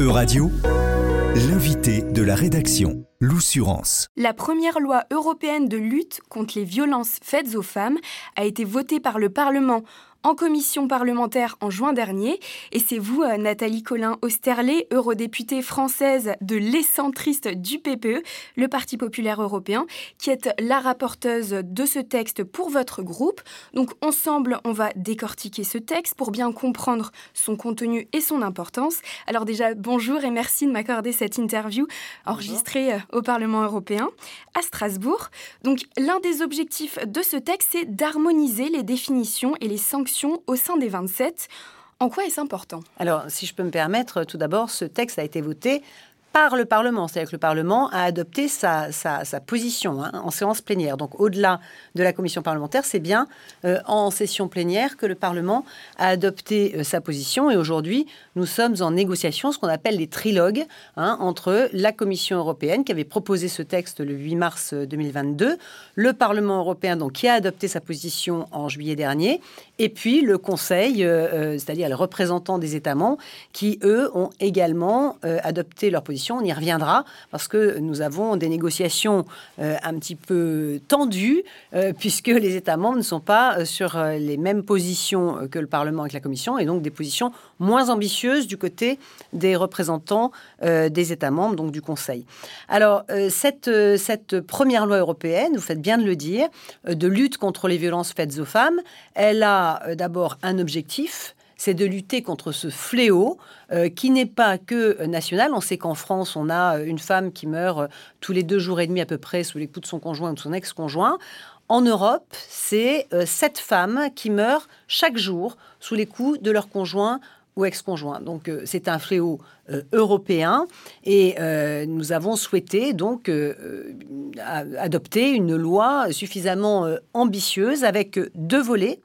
E-Radio, l'invité de la rédaction, l'Oussurance. La première loi européenne de lutte contre les violences faites aux femmes a été votée par le Parlement en commission parlementaire en juin dernier. Et c'est vous, euh, Nathalie Colin-Osterlé, eurodéputée française de l'excentriste du PPE, le Parti populaire européen, qui êtes la rapporteuse de ce texte pour votre groupe. Donc ensemble, on va décortiquer ce texte pour bien comprendre son contenu et son importance. Alors déjà, bonjour et merci de m'accorder cette interview enregistrée euh, au Parlement européen à Strasbourg. Donc l'un des objectifs de ce texte, c'est d'harmoniser les définitions et les sanctions au sein des 27. En quoi est-ce important? Alors, si je peux me permettre, tout d'abord, ce texte a été voté par le Parlement. C'est-à-dire que le Parlement a adopté sa, position hein, en séance plénière. Donc au-delà de la commission parlementaire, c'est bien euh, en session plénière que le Parlement a adopté euh, sa position. Et aujourd'hui, nous sommes en négociation, ce qu'on appelle les trilogues, hein, entre la Commission européenne qui avait proposé ce texte le 8 mars 2022, euh, le Parlement européen donc, qui a adopté sa position en juillet dernier, et puis le Conseil, c'est-à-dire les représentants des États membres, qui, eux, ont également adopté leur position on y reviendra parce que nous avons des négociations euh, un petit peu tendues euh, puisque les États membres ne sont pas euh, sur les mêmes positions que le Parlement avec la Commission et donc des positions moins ambitieuses du côté des représentants des États membres, donc du Conseil. Alors cette, cette première loi européenne, vous faites bien de le dire, de lutte contre les violences faites aux femmes, elle a d'abord un objectif, c'est de lutter contre ce fléau euh, qui n'est pas que national. On sait qu'en France, on a euh, une femme qui meurt euh, tous les deux jours et demi à peu près sous les coups de son conjoint ou de son ex-conjoint. En Europe, c'est sept femmes qui meurent chaque jour sous les coups de leur conjoint ou ex-conjoint. Donc c'est un fléau européen et nous avons souhaité donc adopter une loi suffisamment ambitieuse avec deux volets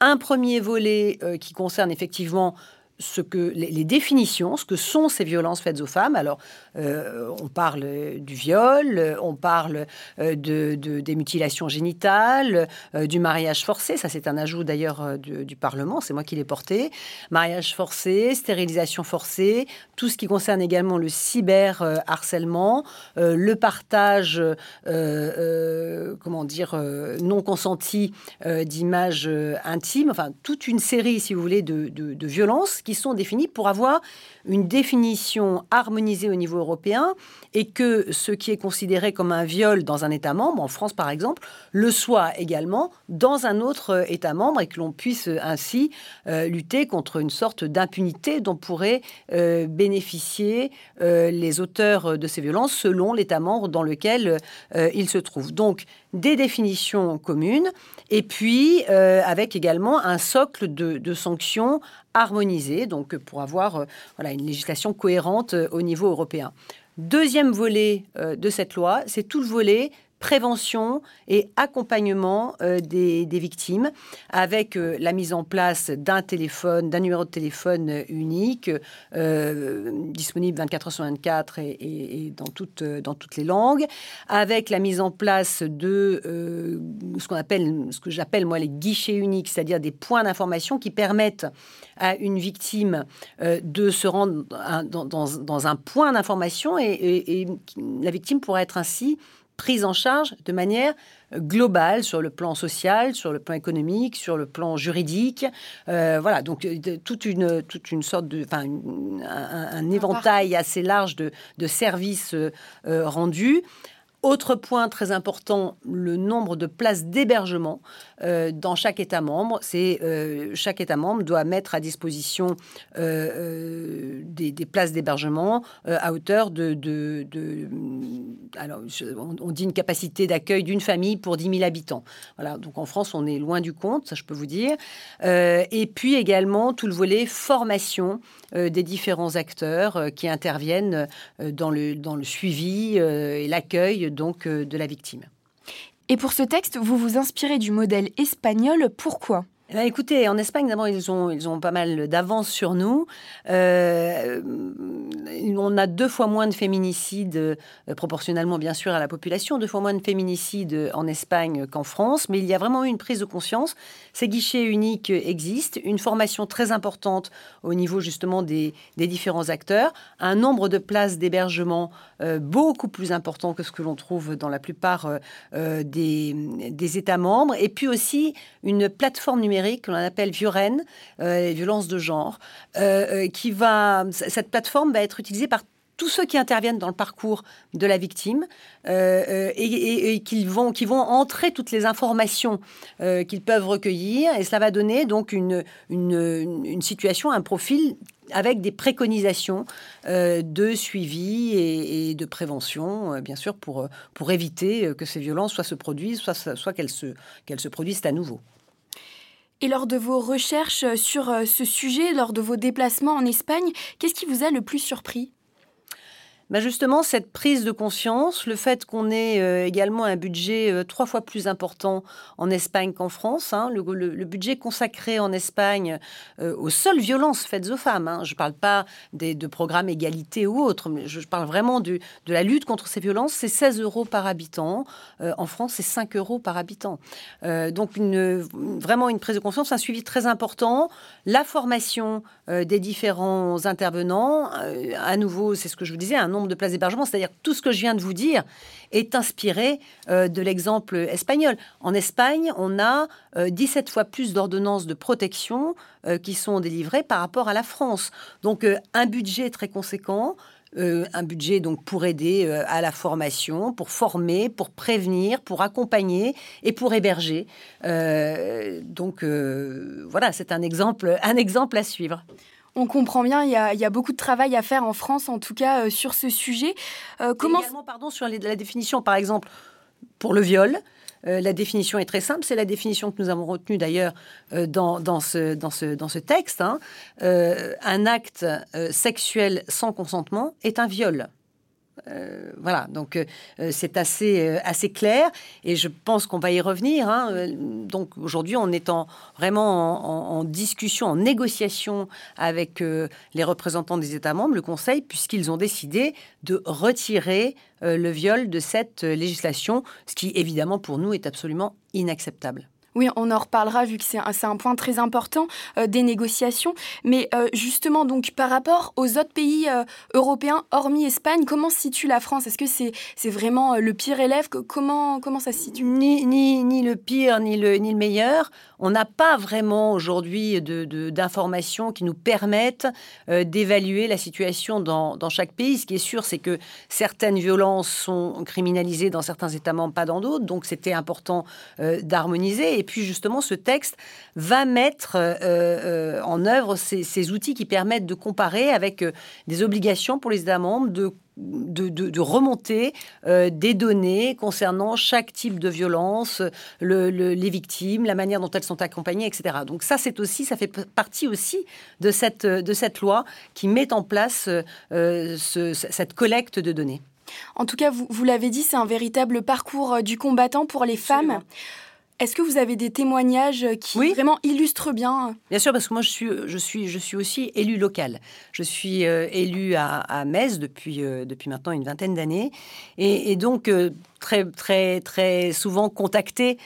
un premier volet euh, qui concerne effectivement ce que les, définitions, ce que sont ces violences faites aux femmes. Alors, euh, on parle du viol, on parle euh, de, des mutilations génitales, euh, du mariage forcé. Ça, c'est un ajout d'ailleurs du, Parlement. C'est moi qui l'ai porté. Mariage forcé, stérilisation forcée, tout ce qui concerne également le cyber harcèlement, le partage, comment dire, non consenti d'images intimes. Enfin, toute une série, si vous voulez, de, de violences qui sont définis pour avoir une définition harmonisée au niveau européen et que ce qui est considéré comme un viol dans un État membre, en France par exemple, le soit également dans un autre État membre et que l'on puisse ainsi euh, lutter contre une sorte d'impunité dont pourraient euh, bénéficier euh, les auteurs de ces violences selon l'État membre dans lequel ils se trouvent. Donc des définitions communes et puis avec également un socle de, sanctions harmonisé, donc pour avoir euh, une législation cohérente euh, au niveau européen. Deuxième volet euh, de cette loi, c'est tout le volet prévention et accompagnement euh, des, victimes avec euh, la mise en place d'un téléphone, d'un numéro de téléphone euh, unique, disponible 24 heures sur 24 et, dans, toutes, dans toutes les langues, avec la mise en place de ce qu'on appelle, ce que j'appelle moi les guichets uniques, c'est-à-dire des points d'information qui permettent à une victime de se rendre dans, dans, un point d'information et, et la victime pourrait être ainsi prise en charge de manière globale sur le plan social, sur le plan économique, sur le plan juridique. Euh, voilà, donc euh, toute une, toute une sorte de, enfin, un, éventail assez large de, de services euh, rendus. Autre point très important, le nombre de places d'hébergement euh, dans chaque État membre. Euh, chaque État membre doit mettre à disposition euh, des, places d'hébergement à hauteur de, de, alors on, dit une capacité d'accueil d'une famille pour 10 000 habitants. Voilà, donc en France on est loin du compte, ça je peux vous dire. et puis également tout le volet formation des différents acteurs qui interviennent dans le dans le suivi et l'accueil donc euh, de la victime. Et pour ce texte, vous vous inspirez du modèle espagnol. Pourquoi? Eh ben, écoutez, en Espagne, d'abord, ils ont, ils ont pas mal d'avance sur nous. Euh, on a deux fois moins de féminicides, euh, proportionnellement bien sûr à la population, deux fois moins de féminicides en Espagne qu'en France, mais il y a vraiment eu une prise de conscience. Ces guichets uniques existent, une formation très importante au niveau justement des, différents acteurs, un nombre de places d'hébergement euh, beaucoup plus important que ce que l'on trouve dans la plupart des, des États membres, et puis aussi une plateforme numérique que l'on appelle Vioren, euh, violences de genre, euh, euh, qui va, cette plateforme va être utilisée par tous ceux qui interviennent dans le parcours de la victime et, qui, vont, vont entrer toutes les informations qu'ils peuvent recueillir et cela va donner donc une, une, situation, un profil avec des préconisations de suivi et, de prévention, bien sûr, pour, pour éviter que ces violences soit se produisent, soit, soit qu'elles se, qu'elles se produisent à nouveau. Et lors de vos recherches sur euh, ce sujet, lors de vos déplacements en Espagne, qu'est-ce qui vous a le plus surpris? Bah, justement, cette prise de conscience, le fait qu'on ait euh, également un budget euh, trois fois plus important en Espagne qu'en France, hein, le, budget consacré en Espagne euh, aux seules violences faites aux femmes, hein, je ne parle pas de programmes égalité ou autres, mais je, parle vraiment de la lutte contre ces violences, c'est 16 euros par habitant. en France, c'est 5 euros par habitant. donc, vraiment une prise de conscience, un suivi très important, la formation des différents intervenants, à nouveau, c'est ce que je vous disais, un nombre de places d'hébergement. C'est-à-dire tout ce que je viens de vous dire est inspiré euh, de l'exemple espagnol. En Espagne, on a 17 euh, fois plus d'ordonnances de protection euh, qui sont délivrées par rapport à la France. Donc un budget très conséquent. un budget donc pour aider à la formation, pour former, pour prévenir, pour accompagner et pour héberger. donc voilà, c'est un exemple, un exemple à suivre. On comprend bien, il y, a, beaucoup de travail à faire en France, en tout cas, euh, sur ce sujet. Euh, comment... Également, pardon, sur la définition, par exemple, pour le viol. Euh, la définition est très simple, c'est la définition que nous avons retenue d'ailleurs dans, ce, dans, ce, dans ce texte. Hein. un acte sexuel sans consentement est un viol. Euh, voilà, donc euh, euh, c'est assez, assez clair et je pense qu'on va y revenir. Hein. Donc aujourd'hui, on est en, vraiment en, discussion, en négociation avec les représentants des États membres, le Conseil, puisqu'ils ont décidé de retirer le viol de cette législation, ce qui évidemment pour nous est absolument inacceptable. Oui, on en reparlera vu que c'est un, point très important euh, des négociations. Mais euh, justement, donc par rapport aux autres pays euh, européens, hormis Espagne, comment se situe la France? Est-ce que c'est vraiment le pire élève? Comment, comment ça se situe? Ni, ni, ni, le pire, ni le, ni le meilleur. On n'a pas vraiment aujourd'hui d'informations qui nous permettent d'évaluer la situation dans, chaque pays. Ce qui est sûr, c'est que certaines violences sont criminalisées dans certains États membres, pas dans d'autres. Donc c'était important d'harmoniser. Et puis justement, ce texte va mettre euh, euh, en œuvre ces, outils qui permettent de comparer avec euh, des obligations pour les États membres de de, remonter des données concernant chaque type de violence, les victimes, la manière dont elles sont accompagnées, etc. Donc ça, c'est aussi, ça fait partie aussi de cette, de cette loi qui met en place cette collecte de données. En tout cas, vous, vous l'avez dit, c'est un véritable parcours du combattant pour les femmes. Est-ce que vous avez des témoignages qui vraiment illustrent bien Bien sûr, parce que moi, je suis, je suis, je suis aussi élu local. Je suis euh, élu à, à, Metz depuis, euh, depuis maintenant une vingtaine d'années. Et, donc, euh, très, très, très souvent contacté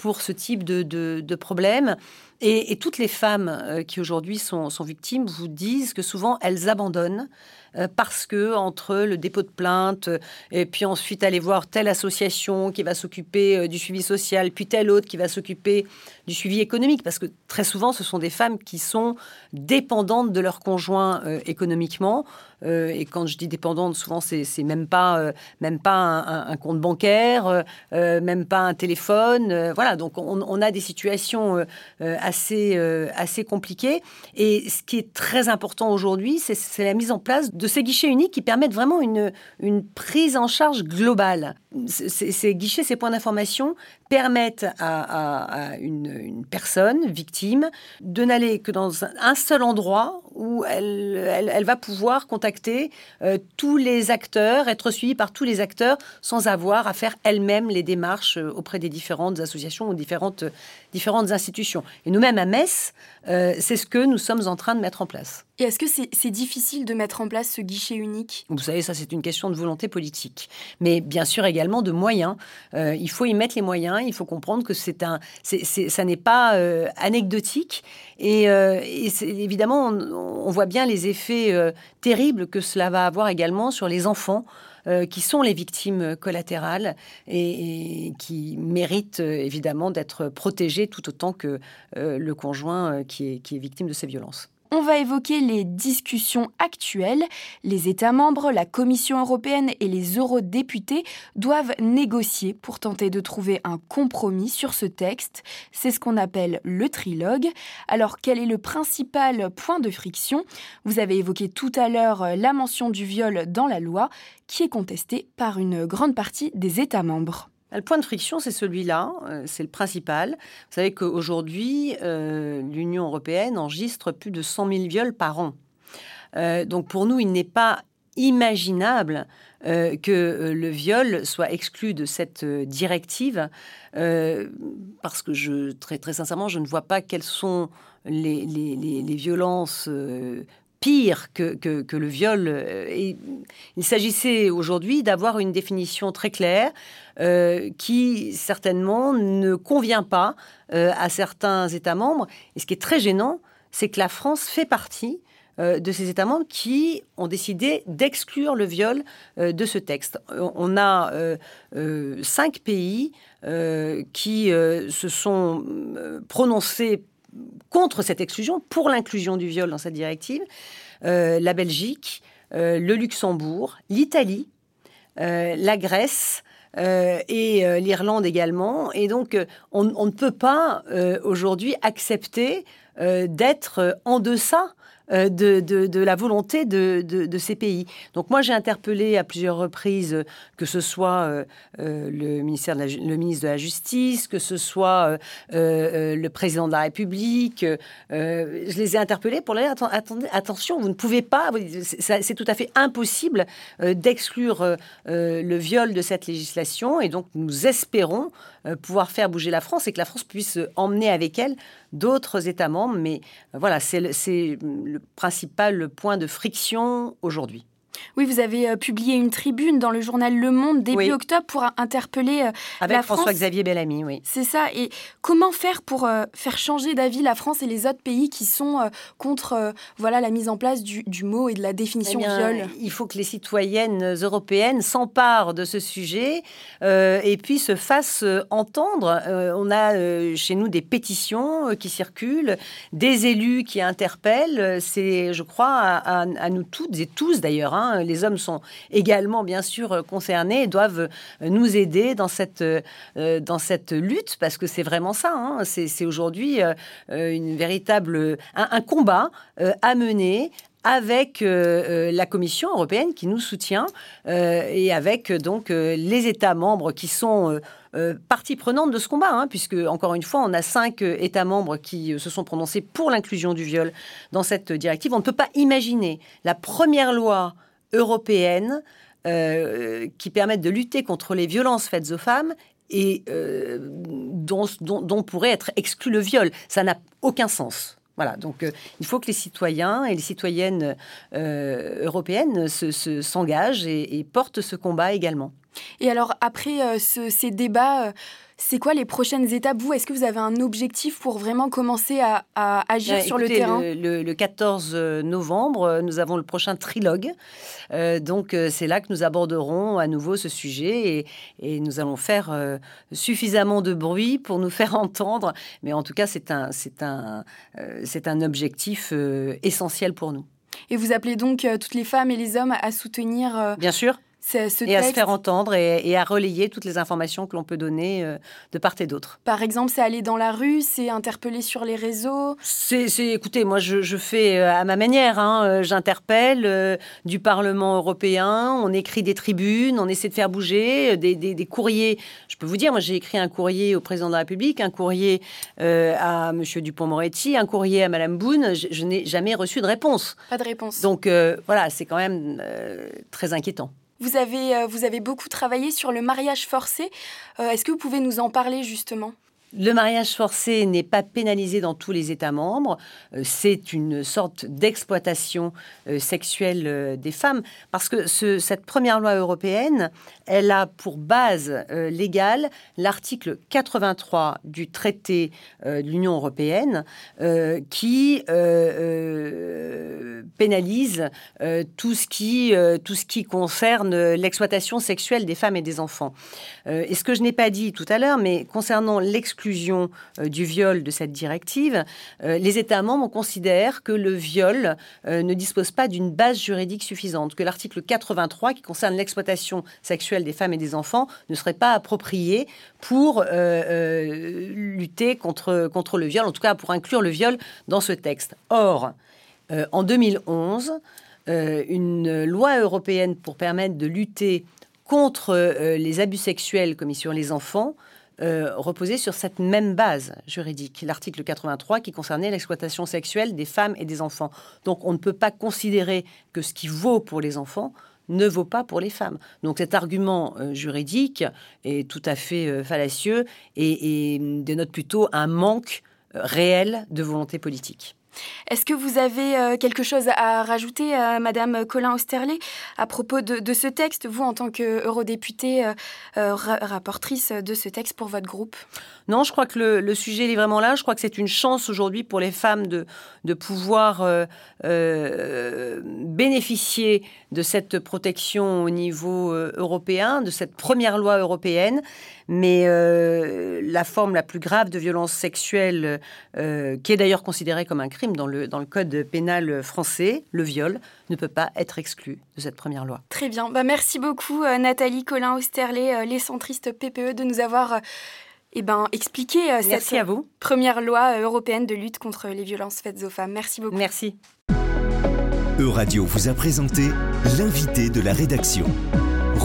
pour ce type de, de, de problème. Et, et, toutes les femmes qui aujourd'hui sont, sont victimes vous disent que souvent, elles abandonnent euh, parce que entre le dépôt de plainte euh, et puis ensuite aller voir telle association qui va s'occuper euh, du suivi social, puis telle autre qui va s'occuper du suivi économique, parce que très souvent ce sont des femmes qui sont dépendantes de leur conjoint économiquement. et quand je dis dépendante, souvent c'est même pas même pas un, compte bancaire, même pas un téléphone. voilà, donc on, a des situations assez assez compliquées. Et ce qui est très important aujourd'hui, c'est la mise en place ces guichets uniques qui permettent vraiment une, une prise en charge globale. Ces, guichets, ces points d'information permettent à, une, personne victime de n'aller que dans un, seul endroit où elle, elle, va pouvoir contacter euh, tous les acteurs, être suivie par tous les acteurs sans avoir à faire elle-même les démarches euh, auprès des différentes associations ou différentes, différentes institutions. Et nous-mêmes à Metz, euh, c'est ce que nous sommes en train de mettre en place. Et est-ce que c'est difficile de mettre en place ce guichet unique? Vous savez, ça c'est une question de volonté politique, mais bien sûr également de moyens. Euh, il faut y mettre les moyens. Il faut comprendre que c'est un, ça n'est pas euh, anecdotique. Et, euh, évidemment, on, voit bien les effets terribles que cela va avoir également sur les enfants. qui sont les victimes collatérales et, qui méritent évidemment d'être protégés tout autant que le conjoint qui est victime de ces violences. On va évoquer les discussions actuelles. Les États membres, la Commission européenne et les eurodéputés doivent négocier pour tenter de trouver un compromis sur ce texte. C'est ce qu'on appelle le trilogue. Alors quel est le principal point de friction? Vous avez évoqué tout à l'heure la mention du viol dans la loi qui est contestée par une grande partie des États membres. Le point de friction, c'est celui-là, euh, c'est le principal. Vous savez qu'aujourd'hui, euh, l'Union européenne enregistre plus de 100 000 viols par an. Euh, donc pour nous, il n'est pas imaginable que le viol soit exclu de cette directive, parce que je, très, très sincèrement, je ne vois pas quelles sont les violences pire que, que, le viol. Et il s'agissait aujourd'hui d'avoir une définition très claire euh, qui certainement ne convient pas euh, à certains États membres. Et ce qui est très gênant, c'est que la France fait partie euh, de ces États membres qui ont décidé d'exclure le viol de ce texte. On a cinq pays qui se sont prononcés contre cette exclusion, pour l'inclusion du viol dans cette directive, euh, la Belgique, euh, le Luxembourg, l'Italie, euh, la Grèce, et l'Irlande également. Et donc, on, ne peut pas aujourd'hui accepter d'être en deçà euh, de, la volonté de, ces pays. Donc moi, j'ai interpellé à plusieurs reprises, que ce soit euh, euh, le, ministère le ministre de la Justice, que ce soit le président de la République. je les ai interpellés pour leur dire, attendez, attention, vous ne pouvez pas, c'est tout à fait impossible d'exclure le viol de cette législation. Et donc, nous espérons pouvoir faire bouger la France et que la France puisse emmener avec elle d'autres États membres. Mais voilà, c'est le, le principal point de friction aujourd'hui. Oui, vous avez euh, publié une tribune dans le journal Le Monde début octobre pour interpeller euh, Avec François-Xavier Bellamy, oui. C'est ça. Et comment faire pour euh, faire changer d'avis la France et les autres pays qui sont contre voilà la mise en place du, mot et de la définition eh viol? Il faut que les citoyennes européennes s'emparent de ce sujet et puis se fassent entendre. on a chez nous des pétitions qui circulent, des élus qui interpellent. C'est, je crois, à, nous toutes et tous d'ailleurs. Hein, Hein. Les hommes sont également, bien sûr, concernés et doivent nous aider dans cette, euh, dans cette lutte, parce que c'est vraiment ça. Hein. C'est aujourd'hui euh, une véritable, un, combat euh, à mener avec la Commission européenne qui nous soutient et avec donc les États membres qui sont partie prenante de ce combat, hein, puisque encore une fois, on a cinq États membres qui se sont prononcés pour l'inclusion du viol dans cette directive. On ne peut pas imaginer la première loi européennes euh, qui permettent de lutter contre les violences faites aux femmes et euh, dont, pourrait être exclu le viol. Ça n'a aucun sens. Voilà, donc euh, il faut que les citoyens et les citoyennes européennes s'engagent se, et, portent ce combat également. Et alors, après ces débats c'est quoi les prochaines étapes Vous, est-ce que vous avez un objectif pour vraiment commencer à, agir sur le terrain? le, 14 novembre, nous avons le prochain trilogue. Euh, donc, euh, c'est là que nous aborderons à nouveau ce sujet et, nous allons faire euh, suffisamment de bruit pour nous faire entendre. Mais en tout cas, c'est un, c'est un, c'est un objectif essentiel pour nous. Et vous appelez donc toutes les femmes et les hommes à soutenir Bien sûr et à se faire entendre et, à relayer toutes les informations que l'on peut donner euh, de part et d'autre. Par exemple, c'est aller dans la rue, c'est interpeller sur les réseaux C'est, écoutez, moi je, fais euh, à ma manière, hein, euh, j'interpelle du Parlement européen, on écrit des tribunes, on essaie de faire bouger, des, courriers. Je peux vous dire, moi j'ai écrit un courrier au président de la République, un courrier à M. Dupont-Moretti, un courrier à Mme Boone, je, n'ai jamais reçu de réponse. Pas de réponse. Donc voilà, c'est quand même très inquiétant. Vous avez, euh, vous avez beaucoup travaillé sur le mariage forcé. Euh, est-ce que vous pouvez nous en parler justement? Le mariage forcé n'est pas pénalisé dans tous les États membres. Euh, c'est une sorte d'exploitation euh, sexuelle euh, des femmes parce que cette première loi européenne, elle a pour base légale l'article 83 du traité de l'Union européenne qui pénalise tout ce qui tout ce qui concerne l'exploitation sexuelle des femmes et des enfants. et ce que je n'ai pas dit tout à l'heure, mais concernant l'exclusion euh, du viol de cette directive, euh, les États membres considèrent que le viol euh, ne dispose pas d'une base juridique suffisante, que l'article 83, qui concerne l'exploitation sexuelle des femmes et des enfants, ne serait pas approprié pour lutter contre, contre le viol, en tout cas pour inclure le viol dans ce texte. Or, en 2011, une loi européenne pour permettre de lutter contre les abus sexuels commis sur les enfants euh, reposait sur cette même base juridique, l'article 83 qui concernait l'exploitation sexuelle des femmes et des enfants. Donc on ne peut pas considérer que ce qui vaut pour les enfants ne vaut pas pour les femmes. Donc cet argument euh, juridique est tout à fait euh, fallacieux et, et, dénote plutôt un manque réel de volonté politique. Est-ce que vous avez euh, quelque chose à rajouter, Madame Colin Osterley, à propos de, ce texte, vous en tant qu'eurodéputée, euh, euh, rapportrice de ce texte pour votre groupe? Non, je crois que le, sujet est vraiment là. Je crois que c'est une chance aujourd'hui pour les femmes de pouvoir bénéficier de cette protection au niveau européen, de cette première loi européenne. Mais la forme la plus grave de violence sexuelle, qui est d'ailleurs considérée comme un crime, dans le, dans le code pénal français, le viol ne peut pas être exclu de cette première loi. Très bien. Bah, merci beaucoup, euh, Nathalie Colin Osterlé, euh, les centristes PPE, de nous avoir euh, eh ben, expliqué cette à vous. première loi européenne de lutte contre les violences faites aux femmes. Merci beaucoup. Merci. Euradio vous a présenté l'invité de la rédaction.